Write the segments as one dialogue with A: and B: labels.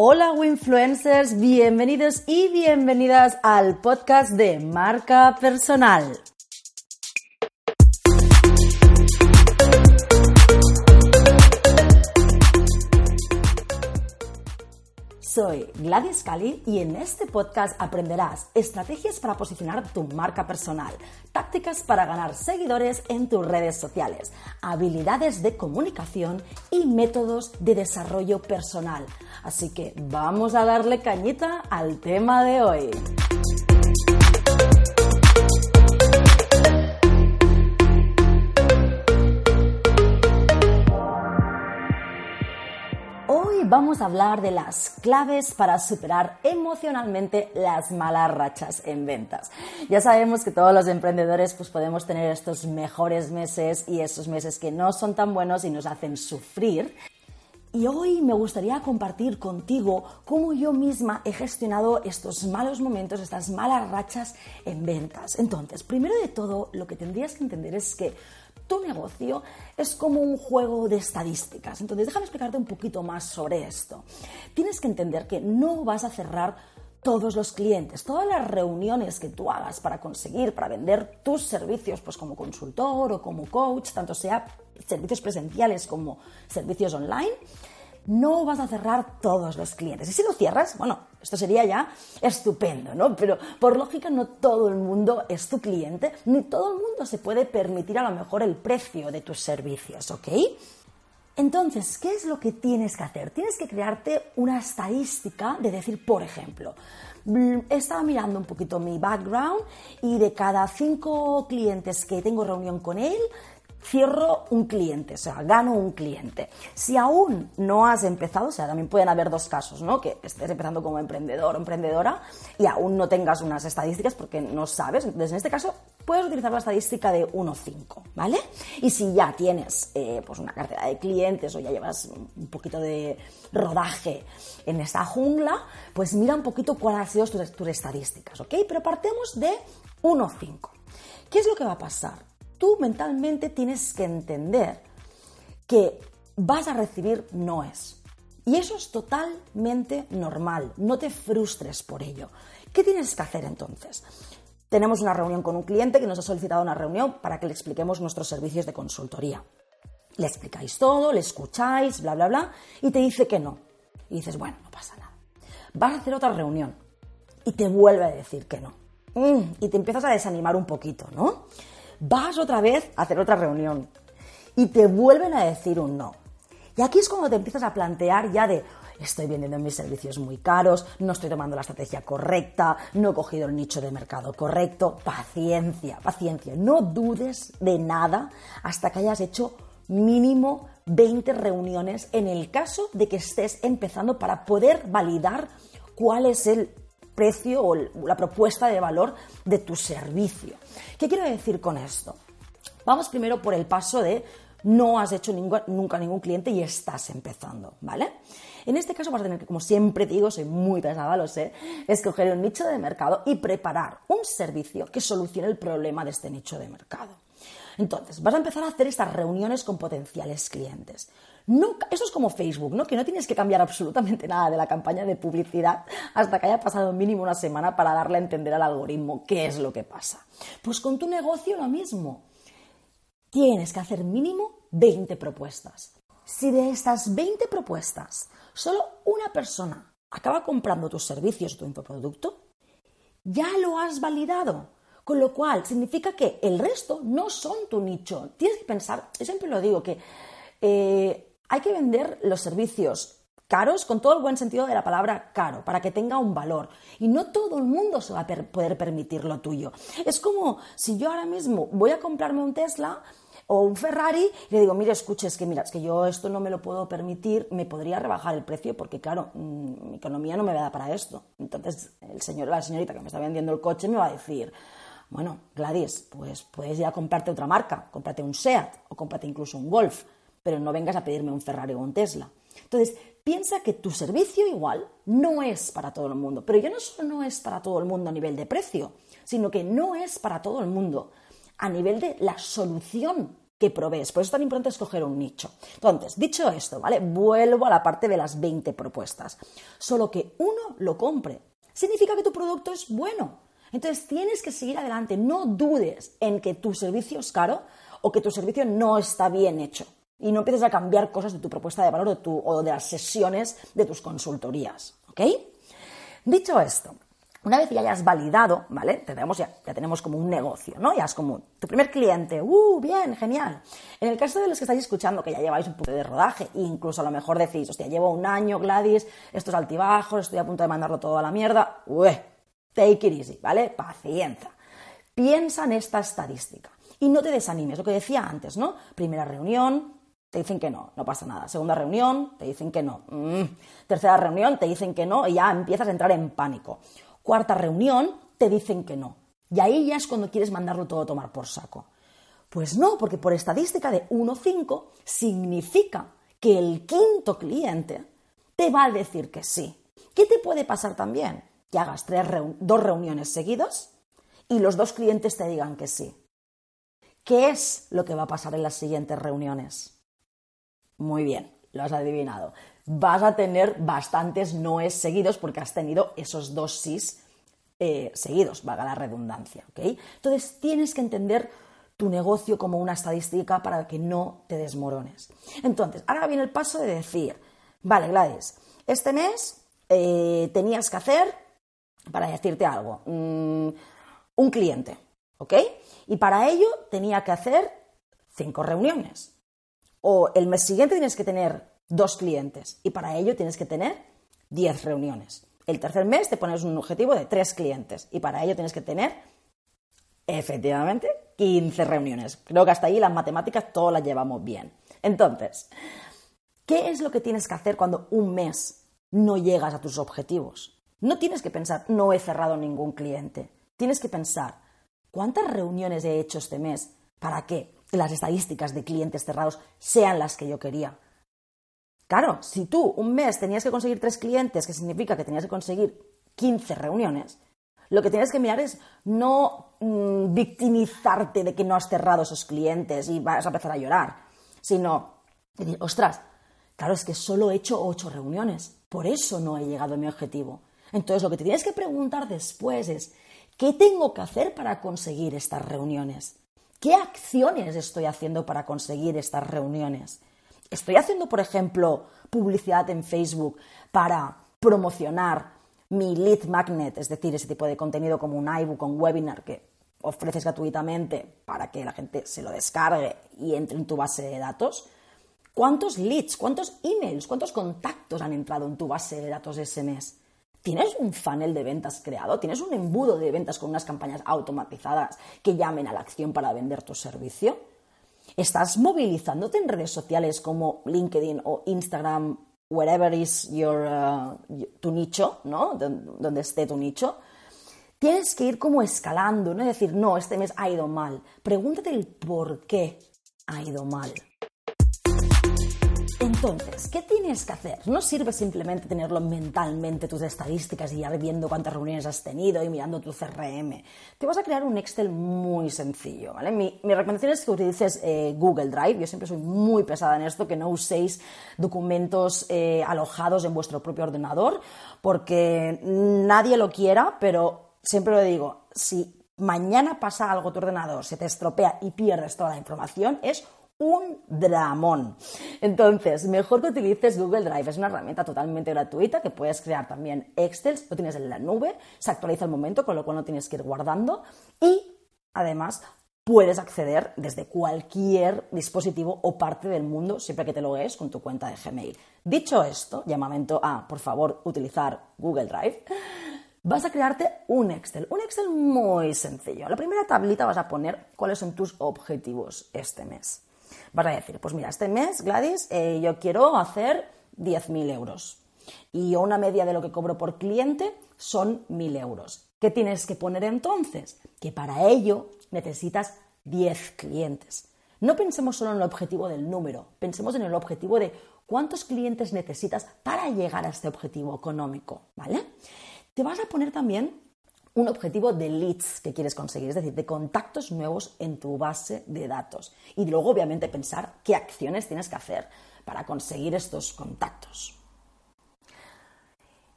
A: Hola Winfluencers, bienvenidos y bienvenidas al podcast de marca personal. Soy Gladys Cali y en este podcast aprenderás estrategias para posicionar tu marca personal, tácticas para ganar seguidores en tus redes sociales, habilidades de comunicación y métodos de desarrollo personal. Así que vamos a darle cañita al tema de hoy. Vamos a hablar de las claves para superar emocionalmente las malas rachas en ventas. Ya sabemos que todos los emprendedores pues podemos tener estos mejores meses y esos meses que no son tan buenos y nos hacen sufrir. Y hoy me gustaría compartir contigo cómo yo misma he gestionado estos malos momentos, estas malas rachas en ventas. Entonces, primero de todo, lo que tendrías que entender es que tu negocio es como un juego de estadísticas. Entonces, déjame explicarte un poquito más sobre esto. Tienes que entender que no vas a cerrar todos los clientes, todas las reuniones que tú hagas para conseguir, para vender tus servicios, pues como consultor o como coach, tanto sea servicios presenciales como servicios online, no vas a cerrar todos los clientes. Y si lo cierras, bueno, esto sería ya estupendo, ¿no? Pero por lógica no todo el mundo es tu cliente, ni todo el mundo se puede permitir a lo mejor el precio de tus servicios, ¿ok? Entonces, ¿qué es lo que tienes que hacer? Tienes que crearte una estadística de decir, por ejemplo, mm, estaba mirando un poquito mi background y de cada cinco clientes que tengo reunión con él, cierro un cliente, o sea, gano un cliente. Si aún no has empezado, o sea, también pueden haber dos casos, ¿no? Que estés empezando como emprendedor o emprendedora y aún no tengas unas estadísticas porque no sabes. Entonces, en este caso, puedes utilizar la estadística de 1-5, ¿vale? Y si ya tienes eh, pues una cartera de clientes o ya llevas un poquito de rodaje en esta jungla, pues mira un poquito cuáles han sido tus, tus estadísticas, ¿ok? Pero partemos de 1-5. ¿Qué es lo que va a pasar? Tú mentalmente tienes que entender que vas a recibir noes. Y eso es totalmente normal, no te frustres por ello. ¿Qué tienes que hacer entonces? Tenemos una reunión con un cliente que nos ha solicitado una reunión para que le expliquemos nuestros servicios de consultoría. Le explicáis todo, le escucháis, bla, bla, bla, y te dice que no. Y dices, bueno, no pasa nada. Vas a hacer otra reunión y te vuelve a decir que no. Mm, y te empiezas a desanimar un poquito, ¿no? Vas otra vez a hacer otra reunión y te vuelven a decir un no. Y aquí es cuando te empiezas a plantear ya de, estoy vendiendo mis servicios muy caros, no estoy tomando la estrategia correcta, no he cogido el nicho de mercado correcto. Paciencia, paciencia. No dudes de nada hasta que hayas hecho mínimo 20 reuniones en el caso de que estés empezando para poder validar cuál es el precio o la propuesta de valor de tu servicio. ¿Qué quiero decir con esto? Vamos primero por el paso de no has hecho nunca ningún cliente y estás empezando, ¿vale? En este caso vas a tener que, como siempre digo, soy muy pesada, lo sé, escoger un nicho de mercado y preparar un servicio que solucione el problema de este nicho de mercado. Entonces, vas a empezar a hacer estas reuniones con potenciales clientes. eso es como Facebook, ¿no? Que no tienes que cambiar absolutamente nada de la campaña de publicidad hasta que haya pasado mínimo una semana para darle a entender al algoritmo qué es lo que pasa. Pues con tu negocio lo mismo. Tienes que hacer mínimo 20 propuestas. Si de estas 20 propuestas solo una persona acaba comprando tus servicios o tu infoproducto, ya lo has validado. Con lo cual, significa que el resto no son tu nicho. Tienes que pensar, yo siempre lo digo, que eh, hay que vender los servicios caros con todo el buen sentido de la palabra caro, para que tenga un valor. Y no todo el mundo se va a poder permitir lo tuyo. Es como si yo ahora mismo voy a comprarme un Tesla o un Ferrari y le digo, mire, escuche, es que mira, es que yo esto no me lo puedo permitir, me podría rebajar el precio porque, claro, mm, mi economía no me da para esto. Entonces, el señor, la señorita que me está vendiendo el coche me va a decir, bueno, Gladys, pues puedes ir a comprarte otra marca, cómprate un SEAT o cómprate incluso un Golf, pero no vengas a pedirme un Ferrari o un Tesla. Entonces, piensa que tu servicio igual no es para todo el mundo, pero ya no solo no es para todo el mundo a nivel de precio, sino que no es para todo el mundo a nivel de la solución que provees. Por eso es tan importante escoger un nicho. Entonces, dicho esto, ¿vale? Vuelvo a la parte de las 20 propuestas. Solo que uno lo compre. Significa que tu producto es bueno. Entonces tienes que seguir adelante. No dudes en que tu servicio es caro o que tu servicio no está bien hecho. Y no empieces a cambiar cosas de tu propuesta de valor o, o de las sesiones de tus consultorías. ¿Ok? Dicho esto, una vez que ya hayas validado, ¿vale? Tenemos ya, tenemos como un negocio, ¿no? Ya es como tu primer cliente, ¡uh, bien, genial! En el caso de los que estáis escuchando, que ya lleváis un punto de rodaje, incluso a lo mejor decís, hostia, llevo un año, Gladys, estos altibajos, estoy a punto de mandarlo todo a la mierda, ¡ueh! Take it easy, ¿vale? Paciencia. Piensa en esta estadística y no te desanimes, lo que decía antes, ¿no? Primera reunión, te dicen que no, no pasa nada. Segunda reunión, te dicen que no. Mm. Tercera reunión, te dicen que no y ya empiezas a entrar en pánico cuarta reunión te dicen que no. Y ahí ya es cuando quieres mandarlo todo a tomar por saco. Pues no, porque por estadística de 1-5 significa que el quinto cliente te va a decir que sí. ¿Qué te puede pasar también? Que hagas dos reuniones seguidas y los dos clientes te digan que sí. ¿Qué es lo que va a pasar en las siguientes reuniones? Muy bien, lo has adivinado vas a tener bastantes noes seguidos porque has tenido esos dos sís eh, seguidos, valga la redundancia. Entonces tienes que entender tu negocio como una estadística para que no te desmorones. Entonces, ahora viene el paso de decir, vale, Gladys, este mes eh, tenías que hacer, para decirte algo, mm, un cliente, ¿ok? Y para ello tenía que hacer cinco reuniones. O el mes siguiente tienes que tener dos clientes y para ello tienes que tener 10 reuniones. El tercer mes te pones un objetivo de tres clientes y para ello tienes que tener, efectivamente, 15 reuniones. Creo que hasta ahí las matemáticas todas las llevamos bien. Entonces, ¿qué es lo que tienes que hacer cuando un mes no llegas a tus objetivos? No tienes que pensar, no he cerrado ningún cliente. Tienes que pensar, ¿cuántas reuniones he hecho este mes para que las estadísticas de clientes cerrados sean las que yo quería? Claro, si tú un mes tenías que conseguir tres clientes, que significa que tenías que conseguir 15 reuniones, lo que tienes que mirar es no mm, victimizarte de que no has cerrado esos clientes y vas a empezar a llorar, sino decir, ostras, claro, es que solo he hecho ocho reuniones, por eso no he llegado a mi objetivo. Entonces, lo que te tienes que preguntar después es, ¿qué tengo que hacer para conseguir estas reuniones? ¿Qué acciones estoy haciendo para conseguir estas reuniones? Estoy haciendo, por ejemplo, publicidad en Facebook para promocionar mi lead magnet, es decir, ese tipo de contenido como un iBook, un webinar que ofreces gratuitamente para que la gente se lo descargue y entre en tu base de datos. ¿Cuántos leads, cuántos emails, cuántos contactos han entrado en tu base de datos ese mes? ¿Tienes un funnel de ventas creado? ¿Tienes un embudo de ventas con unas campañas automatizadas que llamen a la acción para vender tu servicio? ¿Estás movilizándote en redes sociales como LinkedIn o Instagram, wherever is your, uh, tu nicho, ¿no? Donde esté tu nicho. Tienes que ir como escalando, no es decir, no, este mes ha ido mal. Pregúntate el por qué ha ido mal. Entonces, ¿qué tienes que hacer? No sirve simplemente tenerlo mentalmente, tus estadísticas y ya viendo cuántas reuniones has tenido y mirando tu CRM. Te vas a crear un Excel muy sencillo, ¿vale? Mi, recomendación es que utilices eh, Google Drive. Yo siempre soy muy pesada en esto, que no uséis documentos eh, alojados en vuestro propio ordenador, porque nadie lo quiera, pero siempre lo digo, si mañana pasa algo tu ordenador, se te estropea y pierdes toda la información, es un dramón. Entonces, mejor que utilices Google Drive. Es una herramienta totalmente gratuita que puedes crear también Excel, lo tienes en la nube, se actualiza al momento, con lo cual no tienes que ir guardando y además puedes acceder desde cualquier dispositivo o parte del mundo siempre que te logues con tu cuenta de Gmail. Dicho esto, llamamiento a, por favor, utilizar Google Drive. Vas a crearte un Excel, un Excel muy sencillo. En la primera tablita vas a poner cuáles son tus objetivos este mes. Vas a decir, pues mira, este mes, Gladys, eh, yo quiero hacer 10.000 euros y una media de lo que cobro por cliente son 1.000 euros. ¿Qué tienes que poner entonces? Que para ello necesitas 10 clientes. No pensemos solo en el objetivo del número, pensemos en el objetivo de cuántos clientes necesitas para llegar a este objetivo económico, ¿vale? Te vas a poner también un objetivo de leads que quieres conseguir, es decir, de contactos nuevos en tu base de datos. Y luego, obviamente, pensar qué acciones tienes que hacer para conseguir estos contactos.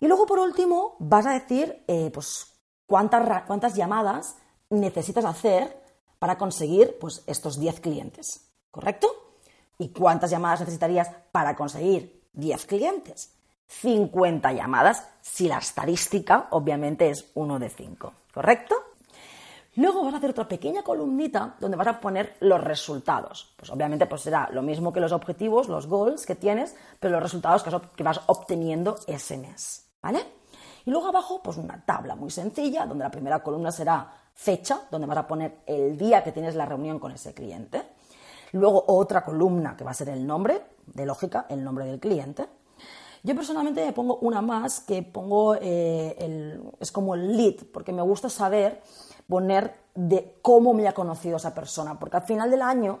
A: Y luego, por último, vas a decir eh, pues, cuántas, cuántas llamadas necesitas hacer para conseguir pues, estos 10 clientes, ¿correcto? ¿Y cuántas llamadas necesitarías para conseguir 10 clientes? 50 llamadas si la estadística obviamente es 1 de 5, ¿correcto? Luego vas a hacer otra pequeña columnita donde vas a poner los resultados. Pues obviamente pues será lo mismo que los objetivos, los goals que tienes, pero los resultados que vas obteniendo ese mes, ¿vale? Y luego abajo pues una tabla muy sencilla donde la primera columna será fecha, donde vas a poner el día que tienes la reunión con ese cliente. Luego otra columna que va a ser el nombre, de lógica, el nombre del cliente. Yo personalmente me pongo una más que pongo, eh, es como el lead, porque me gusta saber poner de cómo me ha conocido esa persona, porque al final del año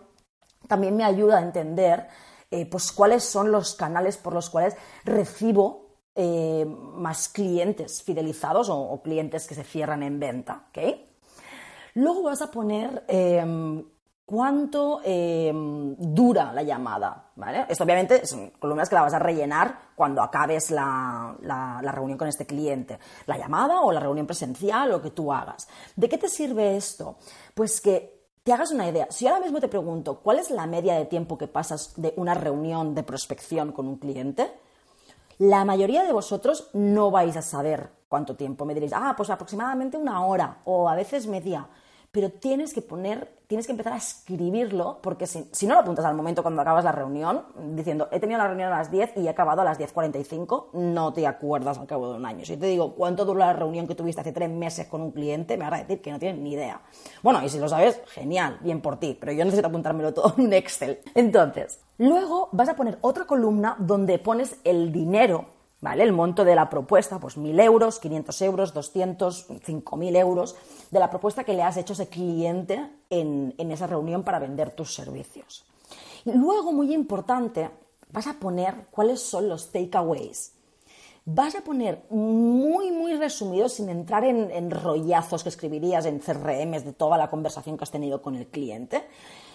A: también me ayuda a entender eh, pues cuáles son los canales por los cuales recibo eh, más clientes fidelizados o, clientes que se cierran en venta. Luego vas a poner em, cuánto em, dura la llamada, ¿vale? Esto obviamente son columnas que la vas a rellenar cuando acabes la, reunión con este cliente, la llamada o la reunión presencial, lo que tú hagas. ¿De qué te sirve esto? Pues que te hagas una idea. Si ahora mismo te pregunto, ¿cuál es la media de tiempo que pasas de una reunión de prospección con un cliente? La mayoría de vosotros no vais a saber cuánto tiempo. Me diréis, ah, pues aproximadamente una hora o a veces media pero tienes que poner, tienes que empezar a escribirlo, porque si, no lo apuntas al momento cuando acabas la reunión, diciendo, he tenido la reunión a las 10 y he acabado a las 10.45, no te acuerdas al cabo de un año. Si te digo cuánto duró la reunión que tuviste hace tres meses con un cliente, me vas a decir que no tienes ni idea. Bueno, y si lo sabes, genial, bien por ti, pero yo necesito apuntármelo todo en Excel. Entonces, luego vas a poner otra columna donde pones el dinero ¿vale? El monto de la propuesta, pues 1.000 euros, 500 euros, 200, 5.000 euros, de la propuesta que le has hecho ese cliente en, en esa reunión para vender tus servicios. Y luego, muy importante, vas a poner cuáles son los takeaways. Vas a poner muy, muy resumido, sin entrar en, en rollazos que escribirías en CRMs de toda la conversación que has tenido con el cliente,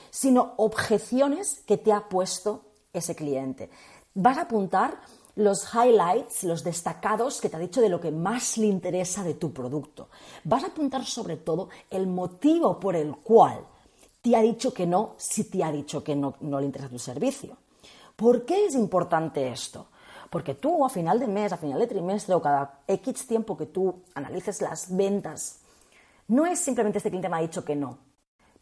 A: sino objeciones que te ha puesto ese cliente. Vas a apuntar los highlights, los destacados que te ha dicho de lo que más le interesa de tu producto. Vas a apuntar sobre todo el motivo por el cual te ha dicho que no si te ha dicho que no, no le interesa tu servicio. ¿Por qué es importante esto? Porque tú a final de mes, a final de trimestre o cada X tiempo que tú analices las ventas, no es simplemente este cliente me ha dicho que no,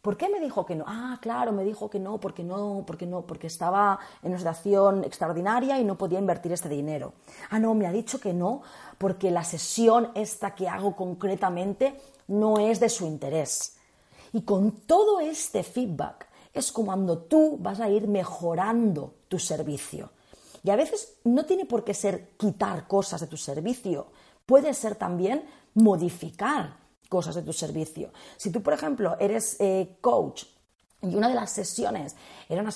A: ¿Por qué me dijo que no? Ah, claro, me dijo que no, porque no, porque no, porque estaba en una situación extraordinaria y no podía invertir este dinero. Ah, no, me ha dicho que no, porque la sesión esta que hago concretamente no es de su interés. Y con todo este feedback es como cuando tú vas a ir mejorando tu servicio. Y a veces no tiene por qué ser quitar cosas de tu servicio, puede ser también modificar cosas de tu servicio. Si tú, por ejemplo, eres eh, coach y una de las sesiones eran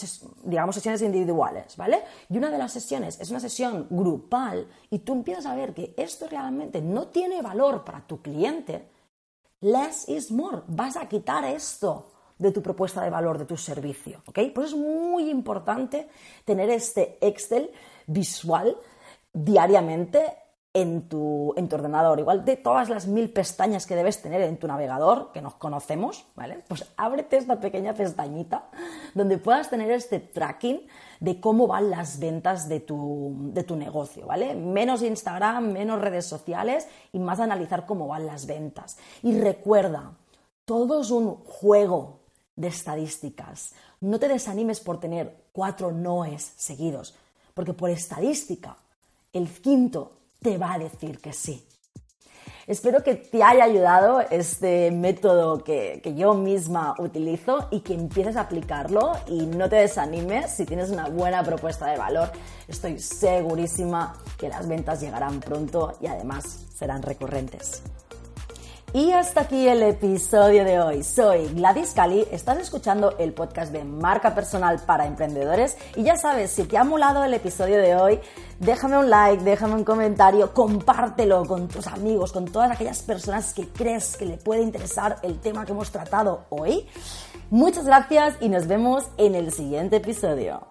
A: digamos, sesiones individuales, ¿vale? Y una de las sesiones es una sesión grupal y tú empiezas a ver que esto realmente no tiene valor para tu cliente, less is more. Vas a quitar esto de tu propuesta de valor, de tu servicio, ¿ok? Pues es muy importante tener este Excel visual diariamente en tu, ordenador, igual de todas las mil pestañas que debes tener en tu navegador, que nos conocemos, ¿vale? Pues ábrete esta pequeña pestañita donde puedas tener este tracking de cómo van las ventas de tu, de tu negocio, ¿vale? Menos Instagram, menos redes sociales y más analizar cómo van las ventas. Y recuerda, todo es un juego de estadísticas. No te desanimes por tener cuatro noes seguidos, porque por estadística, el quinto te va a decir que sí. Espero que te haya ayudado este método que, yo misma utilizo y que empieces a aplicarlo y no te desanimes si tienes una buena propuesta de valor. Estoy segurísima que las ventas llegarán pronto y además serán recurrentes. Y hasta aquí el episodio de hoy. Soy Gladys Cali, estás escuchando el podcast de marca personal para emprendedores y ya sabes, si te ha molado el episodio de hoy, déjame un like, déjame un comentario, compártelo con tus amigos, con todas aquellas personas que crees que le puede interesar el tema que hemos tratado hoy. Muchas gracias y nos vemos en el siguiente episodio.